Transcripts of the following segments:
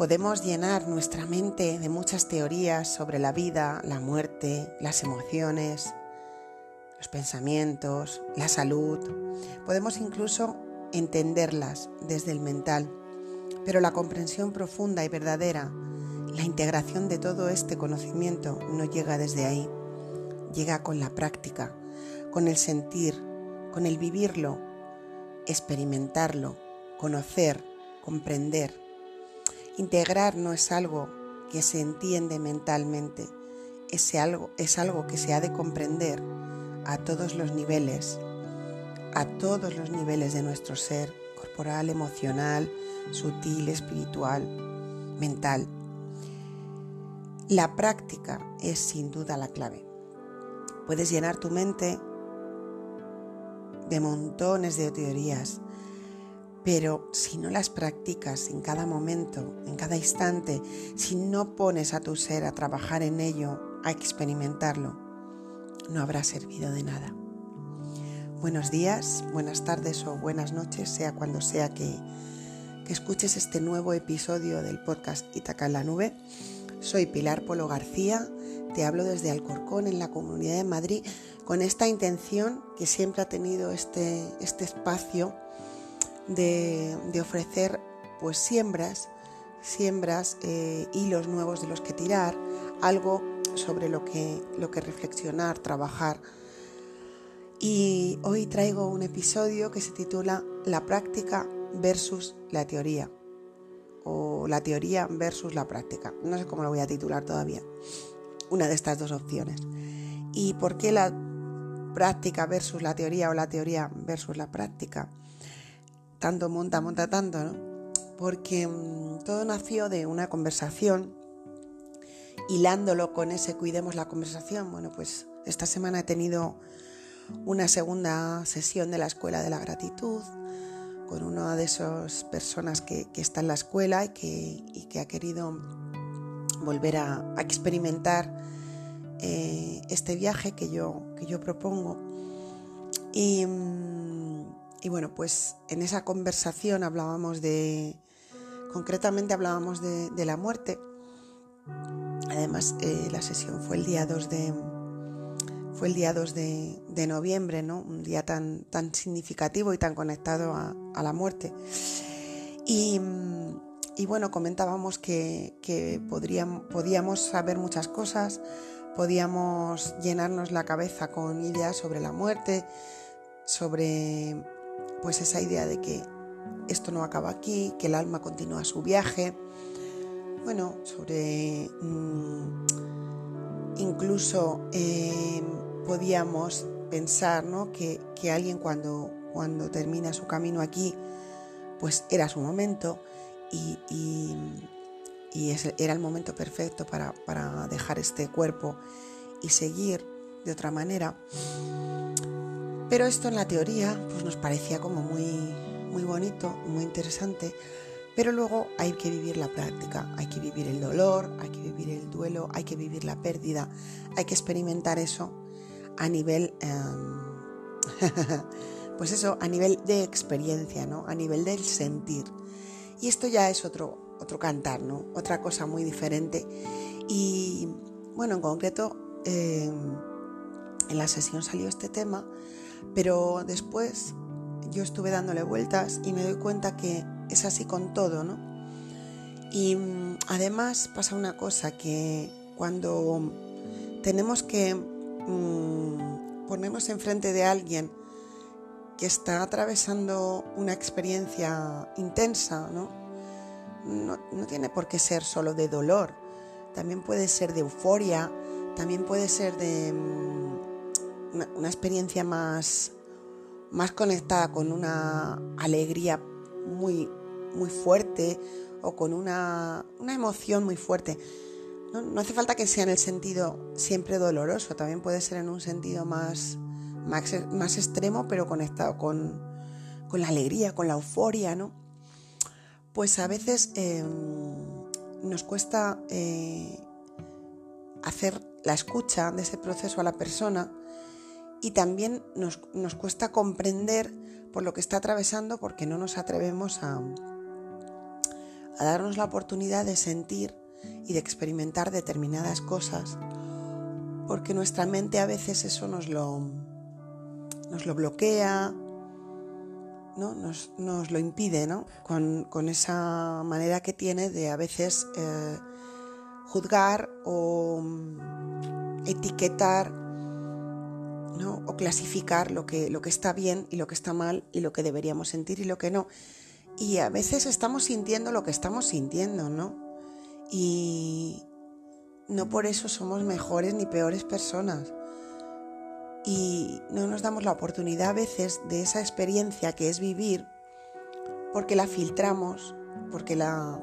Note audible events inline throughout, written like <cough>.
Podemos llenar nuestra mente de muchas teorías sobre la vida, la muerte, las emociones, los pensamientos, la salud. Podemos incluso entenderlas desde el mental, pero la comprensión profunda y verdadera, la integración de todo este conocimiento no llega desde ahí, llega con la práctica, con el sentir, con el vivirlo, experimentarlo, conocer, comprender. Integrar no es algo que se entiende mentalmente, es algo, es algo que se ha de comprender a todos los niveles, a todos los niveles de nuestro ser, corporal, emocional, sutil, espiritual, mental. La práctica es sin duda la clave. Puedes llenar tu mente de montones de teorías, pero si no las practicas en cada momento, en cada instante, si no pones a tu ser a trabajar en ello, a experimentarlo, no habrá servido de nada. Buenos días, buenas tardes o buenas noches, sea cuando sea que, que escuches este nuevo episodio del podcast Itaca en la Nube. Soy Pilar Polo García, te hablo desde Alcorcón, en la Comunidad de Madrid, con esta intención que siempre ha tenido este, este espacio de, ofrecer pues siembras, siembras, eh, hilos nuevos de los que tirar, algo sobre lo que, lo que reflexionar, trabajar. Y hoy traigo un episodio que se titula La práctica versus la teoría o la teoría versus la práctica. No sé cómo lo voy a titular todavía. Una de estas dos opciones. ¿Y por qué la práctica versus la teoría o la teoría versus la práctica. Tanto monta, monta tanto, ¿no? Porque mm, todo nació de una conversación, hilándolo con ese cuidemos la conversación. Bueno, pues esta semana he tenido una segunda sesión de la Escuela de la Gratitud con una de esas personas que, está en la escuela y que, ha querido volver a experimentar eh, este viaje que yo, que yo propongo. Y, y, bueno, pues en esa conversación hablábamos de, concretamente hablábamos de, la muerte. Además, eh, la sesión fue el día 2 de, fue el día 2 de, noviembre, ¿no? Un día tan, tan significativo y tan conectado a, la muerte. Y, y, bueno, comentábamos que, que podríamos, podíamos saber muchas cosas, podíamos llenarnos la cabeza con ideas sobre la muerte, sobre pues esa idea de que esto no acaba aquí, que el alma continúa su viaje. Bueno, sobre mm, incluso em, podíamos pensar que, alguien cuando, cuando termina su camino aquí, pues era su momento y y era el momento perfecto para, dejar este cuerpo y seguir de otra manera. Pero esto en la teoría pues nos parecía como muy, muy bonito, muy interesante, pero luego hay que vivir la práctica, hay que vivir el dolor, hay que vivir el duelo, hay que vivir la pérdida, hay que experimentar eso a nivel, em, <laughs> pues eso, a nivel de experiencia, ¿no? A nivel del sentir. Y esto ya es otro, otro cantar, ¿no? Otra cosa muy diferente. Y bueno, en concreto, em, en la sesión salió este tema, pero después yo estuve dándole vueltas y me doy cuenta que es así con todo, ¿no? Y mm, además pasa una cosa que cuando tenemos que mm, ponernos enfrente de alguien que está atravesando una experiencia intensa, ¿no? no, tiene por qué ser solo de dolor, también puede ser de euforia, también puede ser de una, experiencia más, más conectada con una alegría muy, muy fuerte o con una, emoción muy fuerte. No, hace falta que sea en el sentido siempre doloroso, también puede ser en un sentido más, más, extremo, pero conectado con, con la alegría, con la euforia, ¿no? pues a veces em, nos cuesta eh, hacer la escucha de ese proceso a la persona y también nos, cuesta comprender por lo que está atravesando porque no nos atrevemos a, darnos la oportunidad de sentir y de experimentar determinadas cosas, porque nuestra mente a veces eso nos lo, nos lo bloquea, ¿no? nos, lo impide, ¿no? Con, esa manera que tiene de a veces eh, juzgar o mm, etiquetar ¿no? o clasificar lo que, lo que está bien y lo que está mal y lo que deberíamos sentir y lo que no. Y a veces estamos sintiendo lo que estamos sintiendo, ¿no? Y no por eso somos mejores ni peores personas. Y no nos damos la oportunidad a veces de esa experiencia que es vivir porque la filtramos, porque la,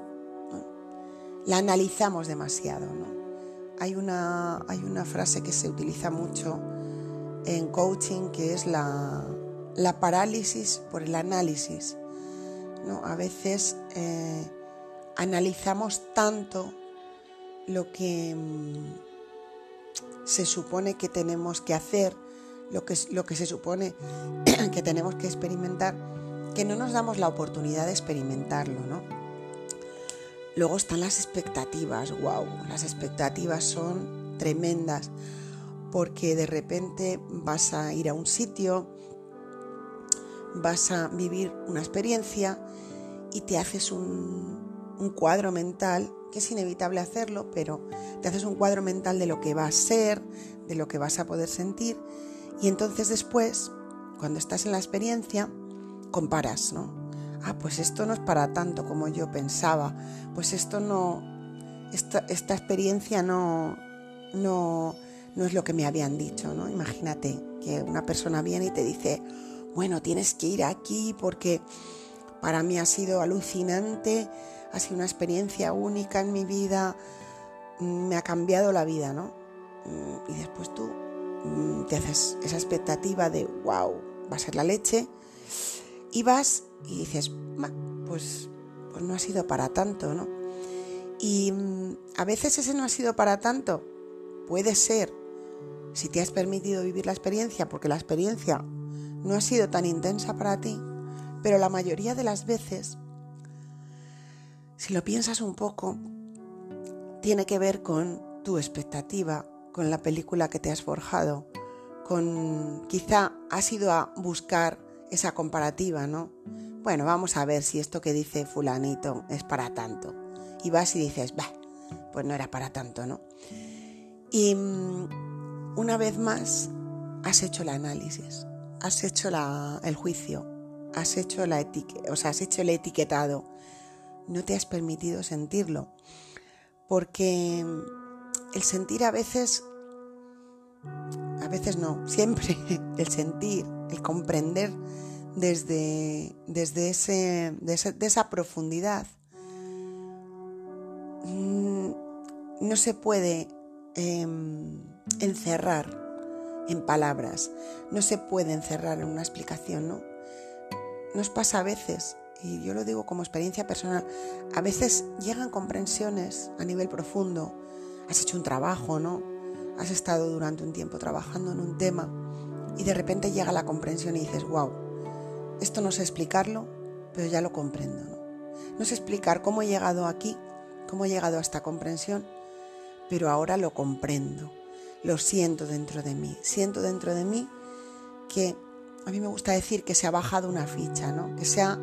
la analizamos demasiado. ¿no? Hay, una, hay una frase que se utiliza mucho en coaching que es la, parálisis por el análisis. ¿no? A veces eh, analizamos tanto lo que mm, se supone que tenemos que hacer, lo que, lo que se supone <clears throat> que tenemos que experimentar, que no nos damos la oportunidad de experimentarlo, ¿no? Luego están las expectativas, wow, las expectativas son tremendas porque de repente vas a ir a un sitio, vas a vivir una experiencia y te haces un, cuadro mental, que es inevitable hacerlo, pero te haces un cuadro mental de lo que va a ser, de lo que vas a poder sentir y entonces después, cuando estás en la experiencia, comparas, ¿no? ah, pues esto no es para tanto como yo pensaba, pues esto no, esta, experiencia no, no, no es lo que me habían dicho, ¿no? Imagínate que una persona viene y te dice, bueno, tienes que ir aquí porque para mí ha sido alucinante, ha sido una experiencia única en mi vida, me ha cambiado la vida, ¿no? Y después tú mm, te haces esa expectativa de, wow, va a ser la leche, y vas y dices, pues, pues no ha sido para tanto, ¿no? Y mm, a veces ese no ha sido para tanto. Puede ser, si te has permitido vivir la experiencia, porque la experiencia no ha sido tan intensa para ti, pero la mayoría de las veces, si lo piensas un poco, tiene que ver con tu expectativa, con la película que te has forjado, con quizá has ido a buscar esa comparativa, ¿no? Bueno, vamos a ver si esto que dice fulanito es para tanto. Y vas y dices, bah, pues no era para tanto, ¿no? Y mm, una vez más has hecho el análisis, has hecho el juicio, has hecho el etiquetado. No te has permitido sentirlo. Porque el sentir a veces, a veces no, <laughs> siempre el sentir el comprender desde, desde esa, profundidad. Mm, no se puede em, encerrar en palabras, no se puede encerrar en una explicación, ¿no? Nos pasa a veces, y yo lo digo como experiencia personal, a veces llegan comprensiones a nivel profundo, has hecho un trabajo, ¿no? Has estado durante un tiempo trabajando en un tema y de repente llega la comprensión y dices, wow, esto no sé explicarlo, pero ya lo comprendo. ¿no? no sé explicar cómo he llegado aquí, cómo he llegado a esta comprensión, pero ahora lo comprendo, lo siento dentro de mí, siento dentro de mí que a mí me gusta decir que se ha bajado una ficha, ¿no? que, se ha,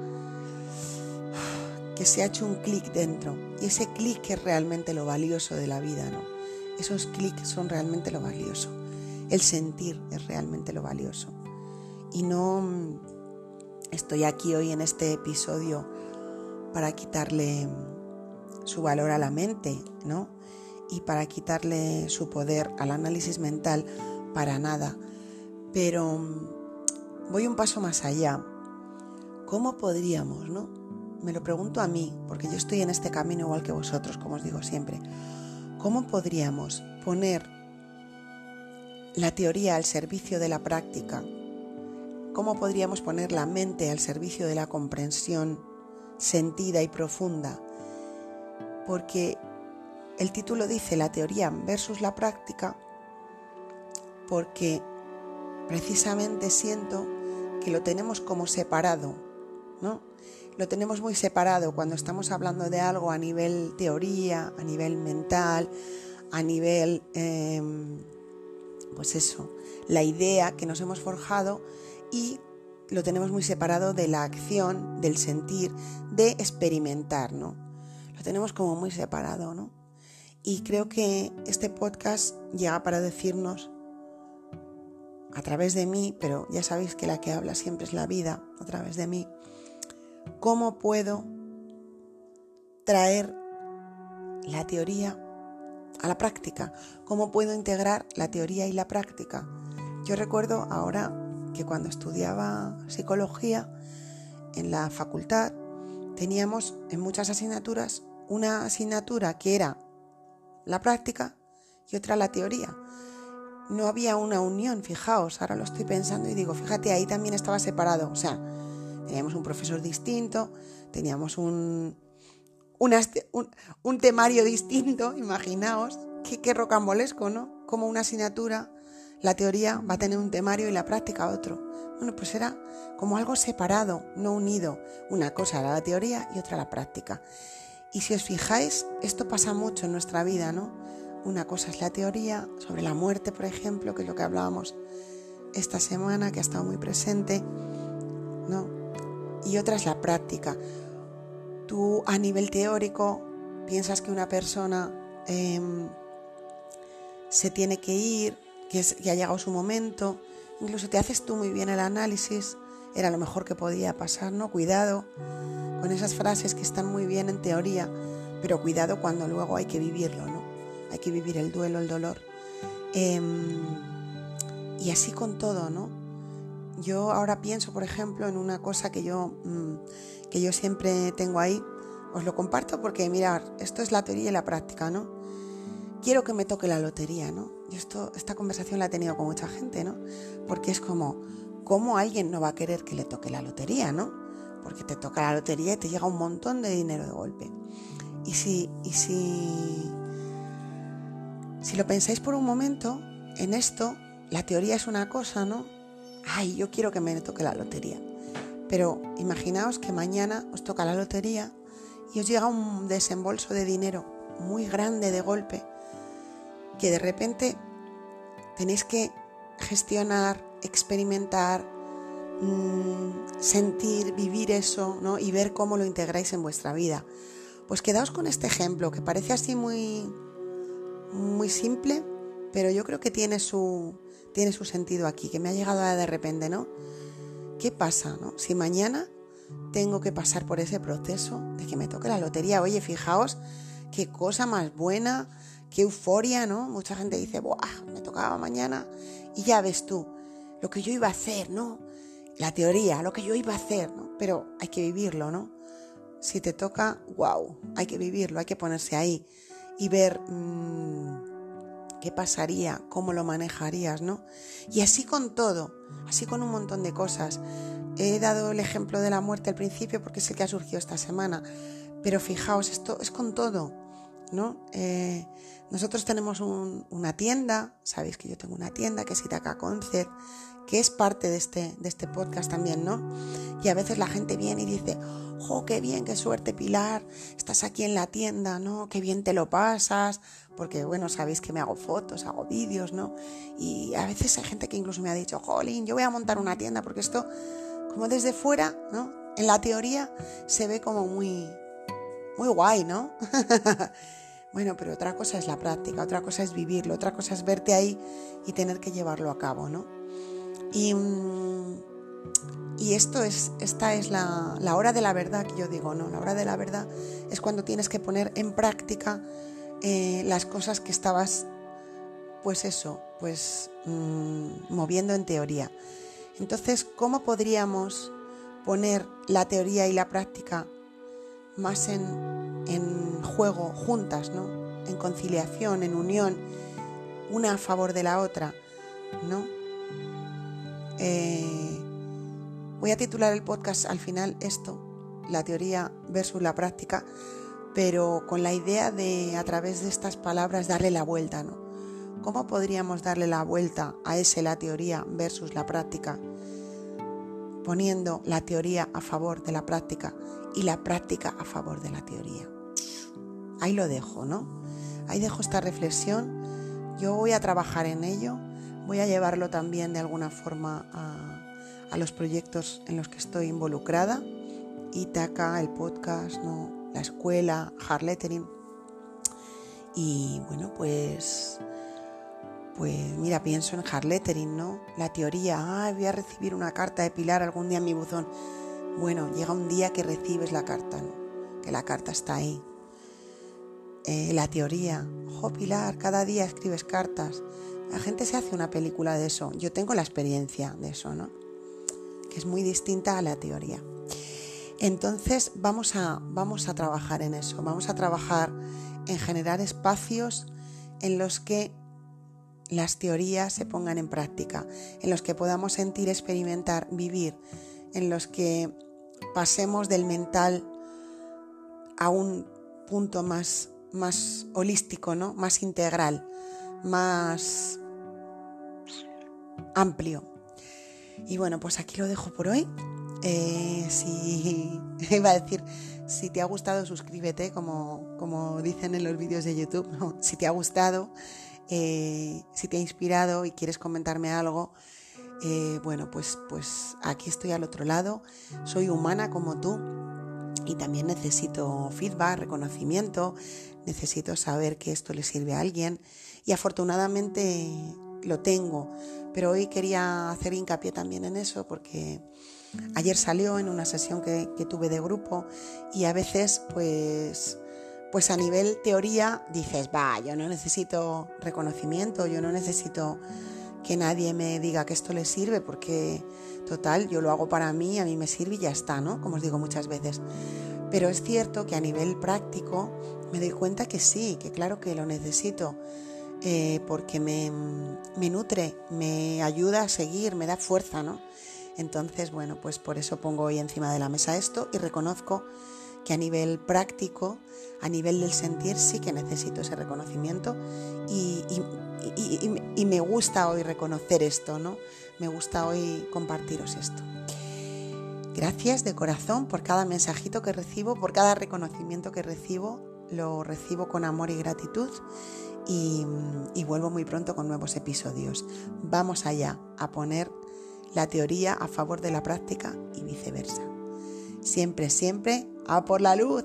que se ha hecho un clic dentro y ese clic es realmente lo valioso de la vida, ¿no? esos clics son realmente lo valioso. El sentir es realmente lo valioso. Y no estoy aquí hoy en este episodio para quitarle su valor a la mente, ¿no? Y para quitarle su poder al análisis mental, para nada. Pero mm, voy un paso más allá. ¿Cómo podríamos, no? Me lo pregunto a mí, porque yo estoy en este camino igual que vosotros, como os digo siempre. ¿Cómo podríamos poner la teoría al servicio de la práctica? ¿Cómo podríamos poner la mente al servicio de la comprensión sentida y profunda? Porque el título dice la teoría versus la práctica porque precisamente siento que lo tenemos como separado ¿no? Lo tenemos muy separado cuando estamos hablando de algo a nivel teoría, a nivel mental, a nivel, em, pues eso, la idea que nos hemos forjado y lo tenemos muy separado de la acción, del sentir, de experimentar, ¿no? Lo tenemos como muy separado, ¿no? Y creo que este podcast llega para decirnos a través de mí, pero ya sabéis que la que habla siempre es la vida, a través de mí, cómo puedo traer la teoría a la práctica, cómo puedo integrar la teoría y la práctica. Yo recuerdo ahora que cuando estudiaba psicología en la facultad teníamos en muchas asignaturas una asignatura que era la práctica y otra la teoría no había una unión, fijaos, ahora lo estoy pensando y digo, fíjate, ahí también estaba separado, o sea, teníamos un profesor distinto, teníamos un, un, temario distinto, <laughs> imaginaos, qué, qué rocambolesco, ¿no? Como una asignatura, la teoría va a tener un temario y la práctica otro. Bueno, pues era como algo separado, no unido. Una cosa era la teoría y otra la práctica. Y si os fijáis, esto pasa mucho en nuestra vida, ¿no? Una cosa es la teoría sobre la muerte, por ejemplo, que es lo que hablábamos esta semana, que ha estado muy presente, ¿no? Y otra es la práctica. Tú a nivel teórico piensas que una persona em, se tiene que ir, que, que ha llegado su momento, incluso te haces tú muy bien el análisis, era lo mejor que podía pasar, ¿no? Cuidado con esas frases que están muy bien en teoría, pero cuidado cuando luego hay que vivirlo, ¿no? hay que vivir el duelo, el dolor. Em, y así con todo, ¿no? Yo ahora pienso, por ejemplo, en una cosa que yo, mm, que yo siempre tengo ahí, os lo comparto porque, mirar, esto es la teoría y la práctica, ¿no? Quiero que me toque la lotería, ¿no? Yo esto, esta conversación la he tenido con mucha gente, ¿no? Porque es como, ¿cómo alguien no va a querer que le toque la lotería, ¿no? Porque te toca la lotería y te llega un montón de dinero de golpe. Y si, y si si lo pensáis por un momento, en esto, la teoría es una cosa, ¿no? Ay, yo quiero que me toque la lotería. Pero imaginaos que mañana os toca la lotería y os llega un desembolso de dinero muy grande de golpe, que de repente tenéis que gestionar, experimentar, mm, sentir, vivir eso, ¿no? Y ver cómo lo integráis en vuestra vida. Pues quedaos con este ejemplo que parece así muy, muy simple, pero yo creo que tiene su, tiene su sentido aquí, que me ha llegado de repente, ¿no? ¿Qué pasa, no? Si mañana tengo que pasar por ese proceso de que me toque la lotería, oye, fijaos qué cosa más buena, qué euforia, ¿no? Mucha gente dice, ¡buah! Me tocaba mañana y ya ves tú lo que yo iba a hacer, ¿no? La teoría, lo que yo iba a hacer, ¿no? Pero hay que vivirlo, ¿no? Si te toca, wow, hay que vivirlo, hay que ponerse ahí y ver mm, qué pasaría, cómo lo manejarías, ¿no? Y así con todo, así con un montón de cosas. He dado el ejemplo de la muerte al principio porque es el que ha surgido esta semana, pero fijaos, esto es con todo, ¿no? Eh, nosotros tenemos una tienda, sabéis que yo tengo una tienda que es Itaca Concert, que es parte de este, de este podcast también, ¿no? Y a veces la gente viene y dice, ¡jo, qué bien, qué suerte, Pilar! Estás aquí en la tienda, ¿no? ¡Qué bien te lo pasas! Porque, bueno, sabéis que me hago fotos, hago vídeos, ¿no? Y a veces hay gente que incluso me ha dicho, jolín, yo voy a montar una tienda porque esto, como desde fuera, ¿no? En la teoría se ve como muy, muy guay, ¿no? <laughs> bueno, pero otra cosa es la práctica, otra cosa es vivirlo, otra cosa es verte ahí y tener que llevarlo a cabo, ¿no? Y, mm, y esto es, esta es la, hora de la verdad que yo digo, ¿no? La hora de la verdad es cuando tienes que poner en práctica eh, las cosas que estabas, pues eso, pues mm, moviendo en teoría. Entonces, ¿cómo podríamos poner la teoría y la práctica más en, en juego, juntas, ¿no? En conciliación, en unión, una a favor de la otra, ¿no? Eh, voy a titular el podcast al final esto, la teoría versus la práctica, pero con la idea de a través de estas palabras darle la vuelta, ¿no? ¿Cómo podríamos darle la vuelta a ese la teoría versus la práctica? Poniendo la teoría a favor de la práctica y la práctica a favor de la teoría. Ahí lo dejo, ¿no? Ahí dejo esta reflexión. Yo voy a trabajar en ello, voy a llevarlo también de alguna forma a, los proyectos en los que estoy involucrada. Itaca, el podcast, ¿no? la escuela, hard lettering. Y bueno, pues pues mira, pienso en hard lettering, ¿no? La teoría, ah, voy a recibir una carta de Pilar algún día en mi buzón. Bueno, llega un día que recibes la carta, ¿no? Que la carta está ahí. Eh, la teoría, jo Pilar, cada día escribes cartas. La gente se hace una película de eso. Yo tengo la experiencia de eso, ¿no? Que es muy distinta a la teoría. Entonces vamos a, vamos a trabajar en eso. Vamos a trabajar en generar espacios en los que las teorías se pongan en práctica, en los que podamos sentir, experimentar, vivir, en los que pasemos del mental a un punto más, más holístico, ¿no? más integral, más amplio. Y bueno, pues aquí lo dejo por hoy. Eh, si <laughs> iba a decir, si te ha gustado, suscríbete, como, como dicen en los vídeos de YouTube. Si te ha gustado, eh, si te ha inspirado y quieres comentarme algo, eh, bueno, pues, pues aquí estoy al otro lado. Soy humana como tú y también necesito feedback, reconocimiento, necesito saber que esto le sirve a alguien y afortunadamente lo tengo. Pero hoy quería hacer hincapié también en eso porque ayer salió en una sesión que, que tuve de grupo y a veces pues pues a nivel teoría dices, va, yo no necesito reconocimiento, yo no necesito que nadie me diga que esto le sirve, porque total, yo lo hago para mí, a mí me sirve y ya está, ¿no? Como os digo muchas veces. Pero es cierto que a nivel práctico me doy cuenta que sí, que claro que lo necesito, eh, porque me, me nutre, me ayuda a seguir, me da fuerza, ¿no? Entonces, bueno, pues por eso pongo hoy encima de la mesa esto y reconozco que a nivel práctico, a nivel del sentir, sí que necesito ese reconocimiento y, me gusta hoy reconocer esto, ¿no? Me gusta hoy compartiros esto. Gracias de corazón por cada mensajito que recibo, por cada reconocimiento que recibo, lo recibo con amor y gratitud y, vuelvo muy pronto con nuevos episodios. Vamos allá a poner la teoría a favor de la práctica y viceversa. Siempre, siempre a por la luz.